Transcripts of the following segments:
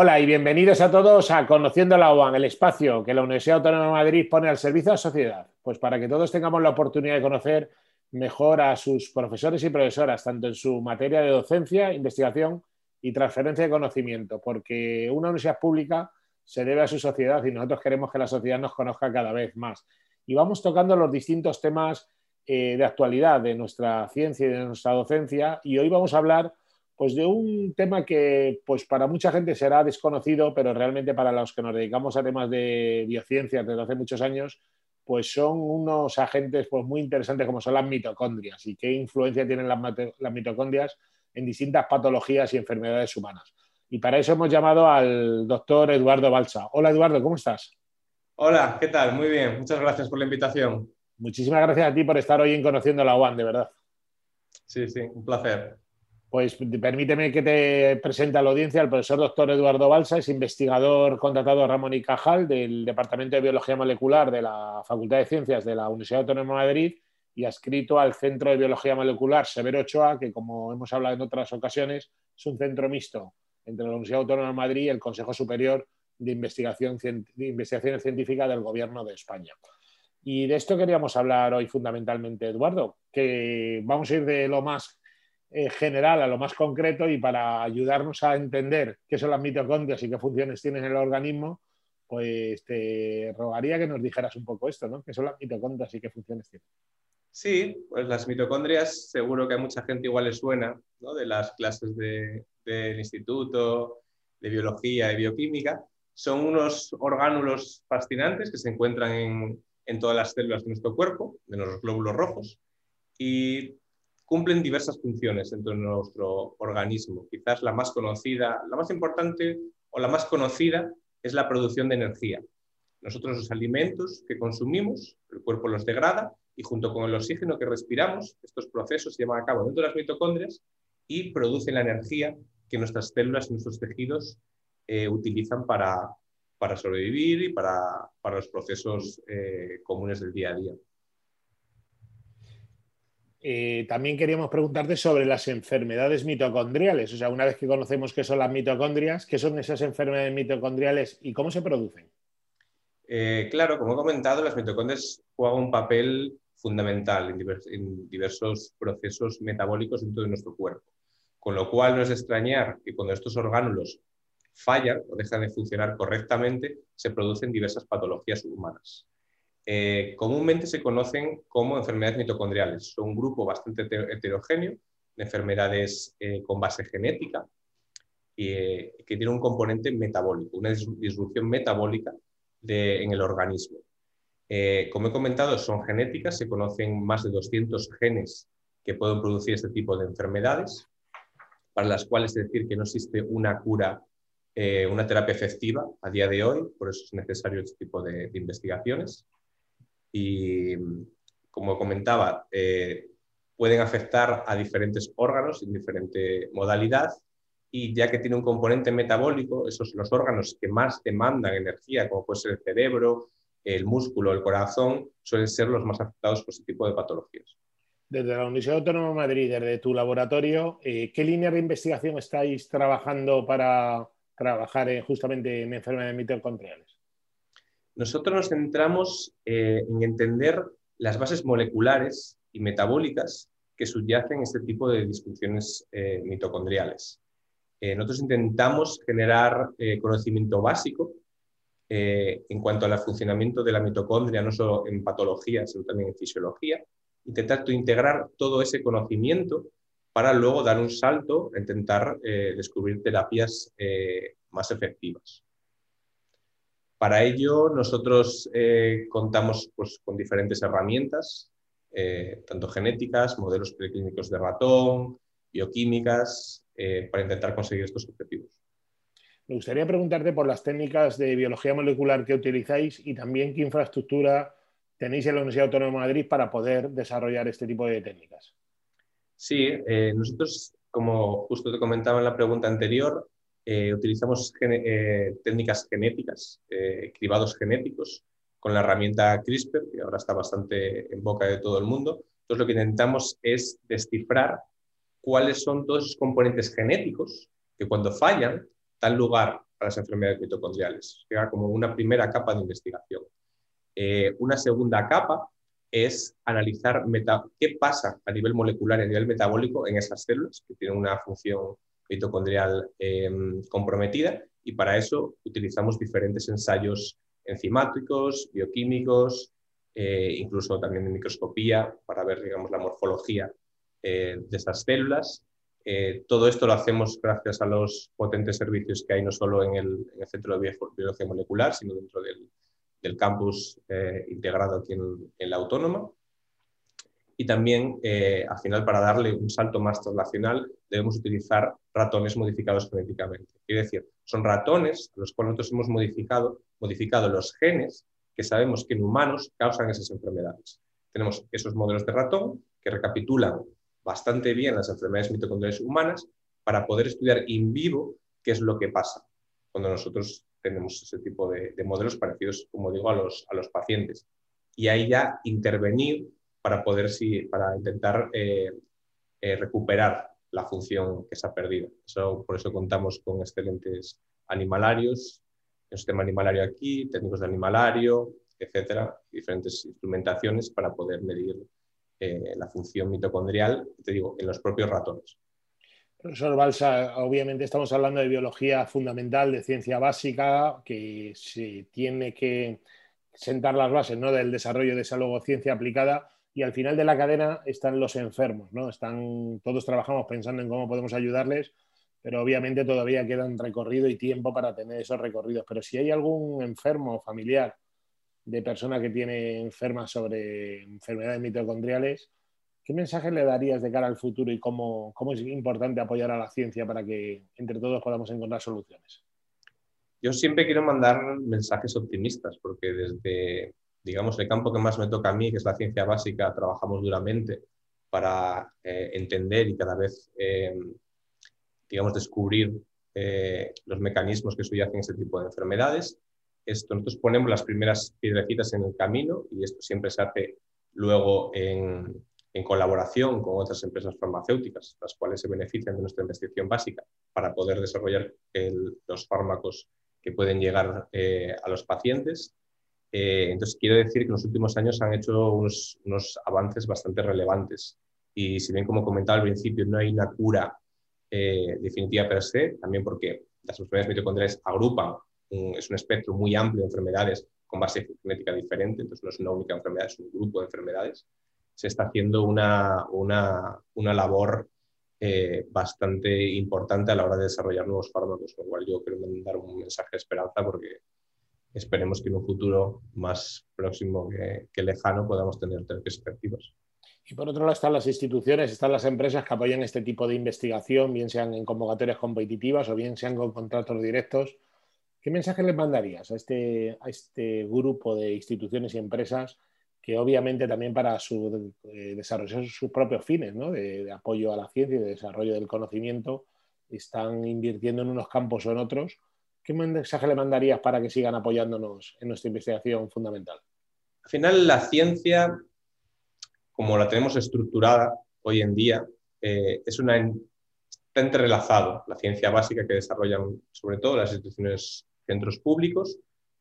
Hola y bienvenidos a todos a Conociendo la UAN, el espacio que la Universidad Autónoma de Madrid pone al servicio de la sociedad, pues para que todos tengamos la oportunidad de conocer mejor a sus profesores y profesoras, tanto en su materia de docencia, investigación y transferencia de conocimiento, porque una universidad pública se debe a su sociedad y nosotros queremos que la sociedad nos conozca cada vez más. Y vamos tocando los distintos temas eh, de actualidad de nuestra ciencia y de nuestra docencia y hoy vamos a hablar pues de un tema que pues para mucha gente será desconocido, pero realmente para los que nos dedicamos a temas de biociencias desde hace muchos años, pues son unos agentes pues muy interesantes como son las mitocondrias y qué influencia tienen las, las mitocondrias en distintas patologías y enfermedades humanas. Y para eso hemos llamado al doctor Eduardo Balsa. Hola Eduardo, ¿cómo estás? Hola, ¿qué tal? Muy bien, muchas gracias por la invitación. Muchísimas gracias a ti por estar hoy en Conociendo la UAN, de verdad. Sí, sí, un placer. Pues permíteme que te presente a la audiencia al profesor doctor Eduardo Balsa, es investigador contratado Ramón y Cajal del Departamento de Biología Molecular de la Facultad de Ciencias de la Universidad Autónoma de Madrid y adscrito al Centro de Biología Molecular Severo Ochoa, que como hemos hablado en otras ocasiones, es un centro mixto entre la Universidad Autónoma de Madrid y el Consejo Superior de, Investigación, de Investigaciones Científicas del Gobierno de España. Y de esto queríamos hablar hoy fundamentalmente, Eduardo, que vamos a ir de lo más eh, general a lo más concreto y para ayudarnos a entender qué son las mitocondrias y qué funciones tienen en el organismo, pues te rogaría que nos dijeras un poco esto, ¿no? ¿Qué son las mitocondrias y qué funciones tienen? Sí, pues las mitocondrias seguro que a mucha gente igual le suena, ¿no? De las clases del instituto, de biología y bioquímica. Son unos orgánulos fascinantes que se encuentran en, en todas las células de nuestro cuerpo, de los glóbulos rojos, y cumplen diversas funciones dentro de nuestro organismo. Quizás la más conocida, la más importante o la más conocida es la producción de energía. Nosotros los alimentos que consumimos, el cuerpo los degrada y junto con el oxígeno que respiramos, estos procesos se llevan a cabo dentro de las mitocondrias y producen la energía que nuestras células y nuestros tejidos eh, utilizan para, para, sobrevivir y para, para los procesos eh, comunes del día a día. Eh, también queríamos preguntarte sobre las enfermedades mitocondriales. O sea, una vez que conocemos qué son las mitocondrias, ¿qué son esas enfermedades mitocondriales y cómo se producen? Eh, claro, como he comentado, las mitocondrias juegan un papel fundamental en, diversos procesos metabólicos dentro de nuestro cuerpo. Con lo cual no es extrañar que cuando estos orgánulos fallan o dejan de funcionar correctamente, se producen diversas patologías humanas. Eh, comúnmente se conocen como enfermedades mitocondriales. Son un grupo bastante heterogéneo de enfermedades eh, con base genética eh, que tiene un componente metabólico, una disrupción metabólica en el organismo. como he comentado, son genéticas, se conocen más de 200 genes que pueden producir este tipo de enfermedades, para las cuales es decir que no existe una cura, una terapia efectiva a día de hoy, por eso es necesario este tipo de investigaciones y, como comentaba, eh, pueden afectar a diferentes órganos en diferente modalidad y ya que tiene un componente metabólico, esos los órganos que más demandan energía, como puede ser el cerebro, el músculo, el corazón, suelen ser los más afectados por este tipo de patologías. Desde la Universidad Autónoma de Madrid, desde tu laboratorio, eh, ¿qué línea de investigación estáis trabajando para trabajar justamente en enfermedades mitocondriales? Nosotros nos centramos eh, en entender las bases moleculares y metabólicas que subyacen este tipo de disfunciones eh, mitocondriales. Eh, nosotros intentamos generar conocimiento básico en cuanto al funcionamiento de la mitocondria, no solo en patología, sino también en fisiología, intentar integrar todo ese conocimiento para luego dar un salto intentar descubrir terapias más efectivas. Para ello, nosotros eh, contamos pues, con diferentes herramientas, eh, tanto genéticas, modelos preclínicos de ratón, bioquímicas, eh, para intentar conseguir estos objetivos. Me gustaría preguntarte por las técnicas de biología molecular que utilizáis y también qué infraestructura tenéis en la Universidad Autónoma de Madrid para poder desarrollar este tipo de técnicas. Sí, nosotros, como justo te comentaba en la pregunta anterior, eh, utilizamos eh, técnicas genéticas, eh, cribados genéticos, con la herramienta CRISPR, que ahora está bastante en boca de todo el mundo. Entonces, lo que intentamos es descifrar cuáles son todos esos componentes genéticos que cuando fallan dan lugar a las enfermedades mitocondriales. Llega como una primera capa de investigación. Una segunda capa es analizar qué pasa a nivel molecular y a nivel metabólico en esas células que tienen una función mitocondrial em, comprometida y para eso utilizamos diferentes ensayos enzimáticos, bioquímicos, eh, incluso también de microscopía para ver digamos, la morfología eh, de esas células. Eh, todo esto lo hacemos gracias a los potentes servicios que hay no solo en el, Centro de Biología Molecular, sino dentro del, campus integrado aquí en, en la Autónoma. Y también, eh, al final, para darle un salto más translacional, debemos utilizar ratones modificados genéticamente. Quiere decir, son ratones a los cuales nosotros hemos modificado, modificado los genes que sabemos que en humanos causan esas enfermedades. Tenemos esos modelos de ratón que recapitulan bastante bien las enfermedades mitocondriales humanas para poder estudiar in vivo qué es lo que pasa cuando nosotros tenemos ese tipo de, modelos parecidos, como digo, a los, a los pacientes. Y ahí ya intervenir para poder, sí, para intentar eh, eh, recuperar la función que se ha perdido. por eso contamos con excelentes animalarios, el sistema animalario aquí, técnicos de animalario, etcétera, diferentes instrumentaciones para poder medir eh, la función mitocondrial, te digo, en los propios ratones. Profesor Balsa, obviamente estamos hablando de biología fundamental, de ciencia básica, que se tiene que sentar las bases ¿no? del desarrollo de esa luego ciencia aplicada y al final de la cadena están los enfermos, ¿no? Están, todos trabajamos pensando en cómo podemos ayudarles, pero obviamente todavía quedan recorrido y tiempo para tener esos recorridos. Pero si hay algún enfermo familiar de persona que tiene enfermas sobre enfermedades mitocondriales, ¿qué mensaje le darías de cara al futuro y cómo, cómo es importante apoyar a la ciencia para que entre todos podamos encontrar soluciones? Yo siempre quiero mandar mensajes optimistas, porque desde digamos, el campo que más me toca a mí, que es la ciencia básica, trabajamos duramente para eh, entender y cada vez, eh, digamos, descubrir eh, los mecanismos que subyacen este tipo de enfermedades. Esto, nosotros ponemos las primeras piedrecitas en el camino y esto siempre se hace luego en, en colaboración con otras empresas farmacéuticas, las cuales se benefician de nuestra investigación básica para poder desarrollar los fármacos que pueden llegar a los pacientes eh, entonces, quiero decir que en los últimos años han hecho unos, avances bastante relevantes. Y si bien, como comentaba al principio, no hay una cura eh, definitiva per se, también porque las enfermedades mitocondriales agrupan, es un espectro muy amplio de enfermedades con base genética diferente, entonces no es una única enfermedad, es un grupo de enfermedades, se está haciendo una, una, una labor eh, bastante importante a la hora de desarrollar nuevos fármacos, con lo cual yo quiero mandar un mensaje de esperanza porque esperemos que en un futuro más próximo que, lejano podamos tener terapias efectivas. Y por otro lado están las instituciones, están las empresas que apoyan este tipo de investigación, bien sean en convocatorias competitivas o bien sean con contratos directos. ¿Qué mensaje les mandarías a este, a este grupo de instituciones y empresas que obviamente también para su, eh, desarrollar sus propios fines de, de, apoyo a la ciencia y de desarrollo del conocimiento están invirtiendo en unos campos o en otros ¿qué mensaje le mandarías para que sigan apoyándonos en nuestra investigación fundamental? Al final, la ciencia, como la tenemos estructurada hoy en día, eh, es una, está entrelazado la ciencia básica que desarrollan sobre todo las instituciones, centros públicos,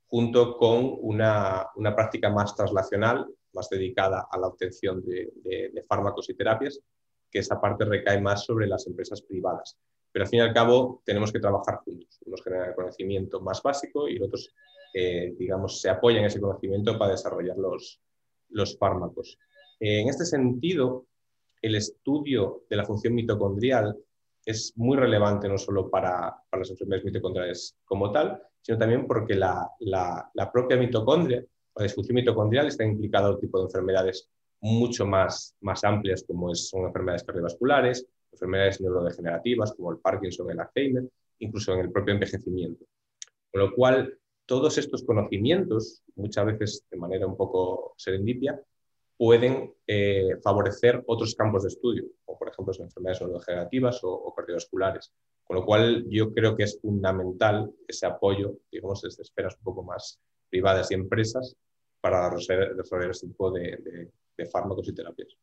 junto con una, práctica más translacional, más dedicada a la obtención de, de fármacos y terapias, que esa parte recae más sobre las empresas privadas pero al fin y al cabo tenemos que trabajar juntos. Unos generan el conocimiento más básico y otros, eh, digamos, se apoyan en ese conocimiento para desarrollar los, los fármacos. Eh, en este sentido, el estudio de la función mitocondrial es muy relevante no solo para, para las enfermedades mitocondriales como tal, sino también porque la, la, la propia mitocondria, la disfunción mitocondrial, está implicada en otro tipo de enfermedades mucho más, más amplias, como es, son enfermedades cardiovasculares, enfermedades neurodegenerativas como el Parkinson, el Alzheimer, incluso en el propio envejecimiento. Con lo cual, todos estos conocimientos, muchas veces de manera un poco serendipia, pueden eh, favorecer otros campos de estudio, como por ejemplo las enfermedades neurodegenerativas o, cardiovasculares. Con lo cual, yo creo que es fundamental ese apoyo, digamos, desde esferas un poco más privadas y empresas para desarrollar este tipo de fármacos y terapias.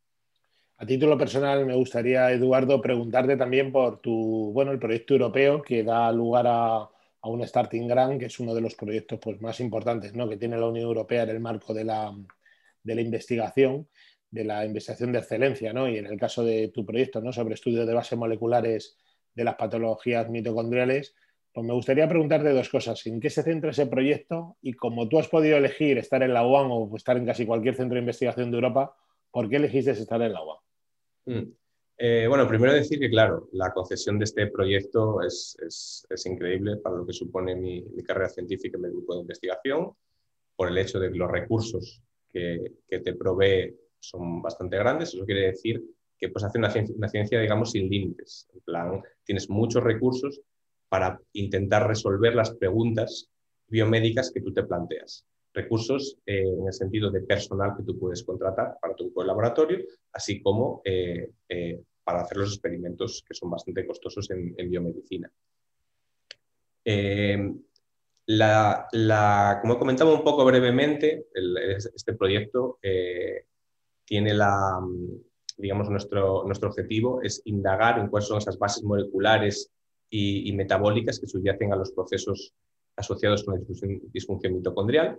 A título personal, me gustaría, Eduardo, preguntarte también por tu, bueno, el proyecto europeo que da lugar a, un Starting Grant, que es uno de los proyectos pues, más importantes ¿no? que tiene la Unión Europea en el marco de la, de la investigación, de la investigación de excelencia, ¿no? y en el caso de tu proyecto ¿no? sobre estudios de bases moleculares de las patologías mitocondriales, pues me gustaría preguntarte dos cosas. ¿En qué se centra ese proyecto? Y como tú has podido elegir estar en la UAM o estar en casi cualquier centro de investigación de Europa, ¿por qué elegiste estar en la UAM? Mm. Eh, bueno, primero decir que, claro, la concesión de este proyecto es, increíble para lo que supone mi, carrera científica en el grupo de investigación, por el hecho de que los recursos que, te provee son bastante grandes. Eso quiere decir que pues, hace una ciencia, una ciencia, digamos, sin límites. En plan, tienes muchos recursos para intentar resolver las preguntas biomédicas que tú te planteas. Recursos eh, en el sentido de personal que tú puedes contratar para tu laboratorio, así como eh, eh, para hacer los experimentos que son bastante costosos en, biomedicina. La, como he comentado un poco brevemente, este proyecto tiene la, digamos, nuestro, nuestro objetivo es indagar en cuáles son esas bases moleculares y, metabólicas que subyacen a los procesos asociados con la disfunción, mitocondrial.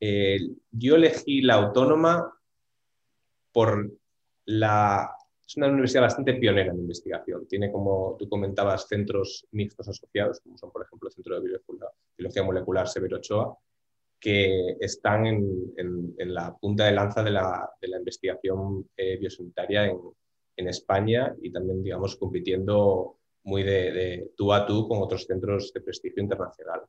Yo elegí la autónoma por la... Es una universidad bastante pionera en investigación. Tiene, como tú comentabas, centros mixtos asociados, como son, por ejemplo, el Centro de Biología Molecular Severo Ochoa, que están en, la punta de lanza de la, investigación eh, biosanitaria en, España y también, digamos, compitiendo muy de, tú a tú con otros centros de prestigio internacional.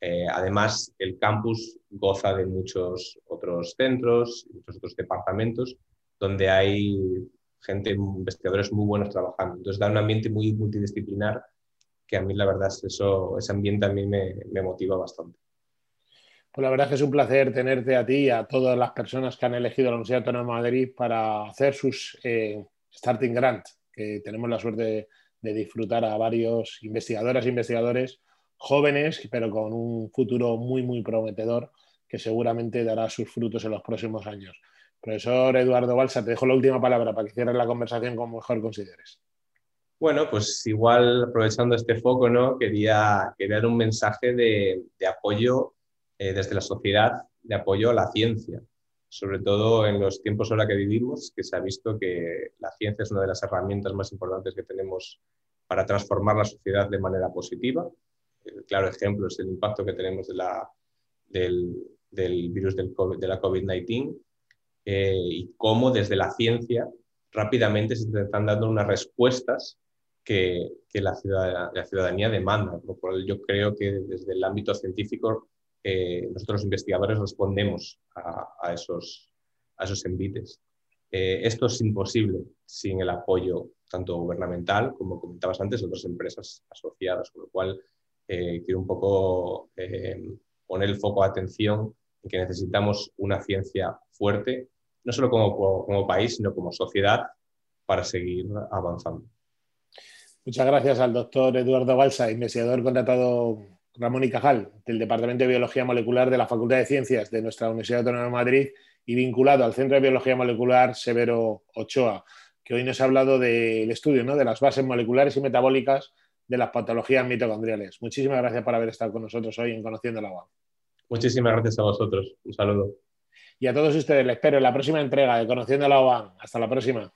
Eh, además, el campus goza de muchos otros centros, muchos otros departamentos, donde hay gente, investigadores muy buenos trabajando. Entonces, da un ambiente muy multidisciplinar que a mí, la verdad, eso, ese ambiente a mí me, motiva bastante. Pues la verdad es un placer tenerte a ti y a todas las personas que han elegido la Universidad Autónoma de Madrid para hacer sus eh, Starting Grant, que tenemos la suerte de de disfrutar a varios investigadoras e investigadores jóvenes, pero con un futuro muy, muy prometedor que seguramente dará sus frutos en los próximos años. Profesor Eduardo Balsa, te dejo la última palabra para que cierres la conversación como mejor consideres. Bueno, pues igual aprovechando este foco, ¿no? quería, quería dar un mensaje de, apoyo eh, desde la sociedad, de apoyo a la ciencia, sobre todo en los tiempos ahora que vivimos, que se ha visto que la ciencia es una de las herramientas más importantes que tenemos para transformar la sociedad de manera positiva. El claro ejemplo es el impacto que tenemos de la, del, del virus del COVID, de la COVID-19 eh, y cómo desde la ciencia rápidamente se están dando unas respuestas que, que la, ciudadanía, la, ciudadanía, demanda. Por lo cual yo creo que desde el ámbito científico eh, nosotros investigadores respondemos a, esos, a esos envites. Eh, esto es imposible sin el apoyo tanto gubernamental como comentabas antes otras empresas asociadas, con lo cual eh, quiero un poco poner el foco de atención en que necesitamos una ciencia fuerte, no solo como, como país, sino como sociedad para seguir avanzando. Muchas gracias al doctor Eduardo Balsa, investigador contratado Ramón y Cajal, del Departamento de Biología Molecular de la Facultad de Ciencias de nuestra Universidad Autónoma de Madrid y vinculado al Centro de Biología Molecular Severo Ochoa, que hoy nos ha hablado del estudio ¿no? de las bases moleculares y metabólicas de las patologías mitocondriales. Muchísimas gracias por haber estado con nosotros hoy en Conociendo el Agua. Muchísimas gracias a vosotros. Un saludo. Y a todos ustedes les espero en la próxima entrega de Conociendo la Agua. Hasta la próxima.